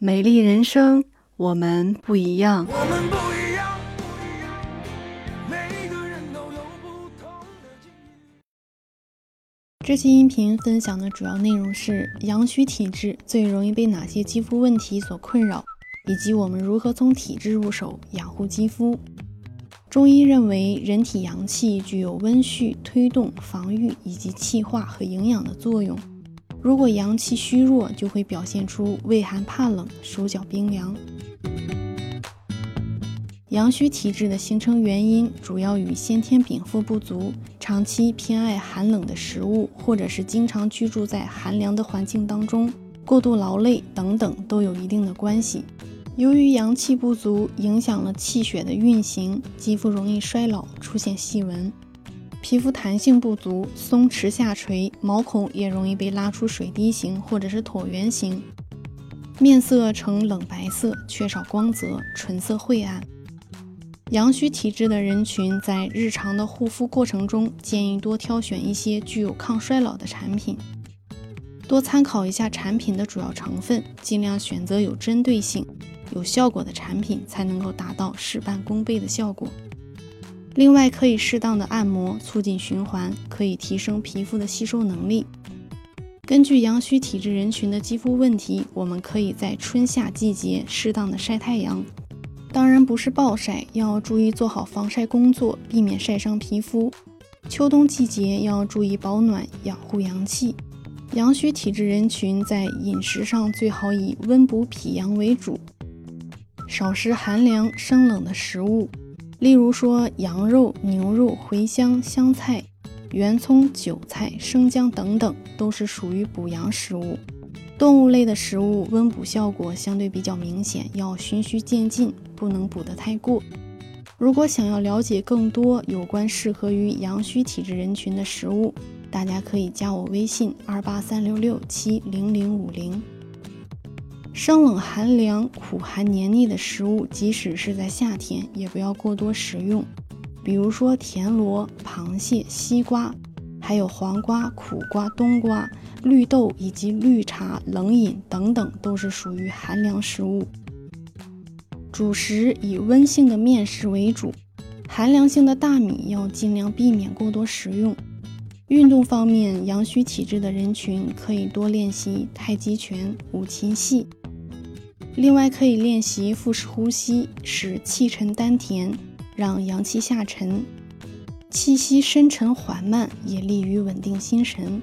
美丽人生，我们不一样。我们不一样，不一样，每个人都有不同的境遇。这期音频分享的主要内容是阳虚体质最容易被哪些肌肤问题所困扰，以及我们如何从体质入手养护肌肤。中医认为，人体阳气具有温煦、推动、防御以及气化和营养的作用。如果阳气虚弱，就会表现出畏寒怕冷、手脚冰凉。阳虚体质的形成原因主要与先天禀赋不足、长期偏爱寒冷的食物，或者是经常居住在寒凉的环境当中、过度劳累等等都有一定的关系。由于阳气不足，影响了气血的运行，肌肤容易衰老，出现细纹。皮肤弹性不足，松弛下垂，毛孔也容易被拉出水滴形或者是椭圆形，面色呈冷白色，缺少光泽，唇色晦暗。阳虚体质的人群在日常的护肤过程中，建议多挑选一些具有抗衰老的产品，多参考一下产品的主要成分，尽量选择有针对性、有效果的产品，才能够达到事半功倍的效果。另外，可以适当的按摩，促进循环，可以提升皮肤的吸收能力。根据阳虚体质人群的肌肤问题，我们可以在春夏季节适当的晒太阳，当然不是暴晒，要注意做好防晒工作，避免晒伤皮肤。秋冬季节要注意保暖，养护阳气。阳虚体质人群在饮食上最好以温补脾阳为主，少食寒凉生冷的食物。例如说，羊肉、牛肉、茴香、香菜、圆葱、韭菜、生姜等等，都是属于补阳食物。动物类的食物温补效果相对比较明显，要循序渐进，不能补得太过。如果想要了解更多有关适合于阳虚体质人群的食物，大家可以加我微信二八三六六七零零五零。生冷寒凉、苦寒黏腻的食物，即使是在夏天，也不要过多食用。比如说田螺、螃蟹、西瓜，还有黄瓜、苦瓜、冬瓜、绿豆以及绿茶、冷饮等等，都是属于寒凉食物。主食以温性的面食为主，寒凉性的大米要尽量避免过多食用。运动方面，阳虚体质的人群可以多练习太极拳、五禽戏。另外，可以练习腹式呼吸，使气沉丹田，让阳气下沉，气息深沉缓慢，也利于稳定心神。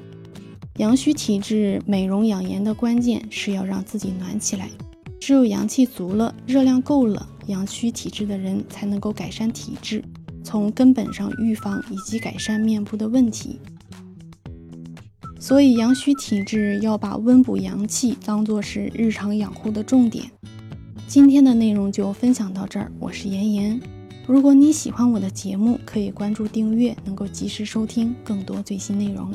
阳虚体质美容养颜的关键是要让自己暖起来，只有阳气足了，热量够了，阳虚体质的人才能够改善体质，从根本上预防以及改善面部的问题。所以，阳虚体质要把温补阳气当做是日常养护的重点。今天的内容就分享到这儿，我是妍妍。如果你喜欢我的节目，可以关注订阅，能够及时收听更多最新内容。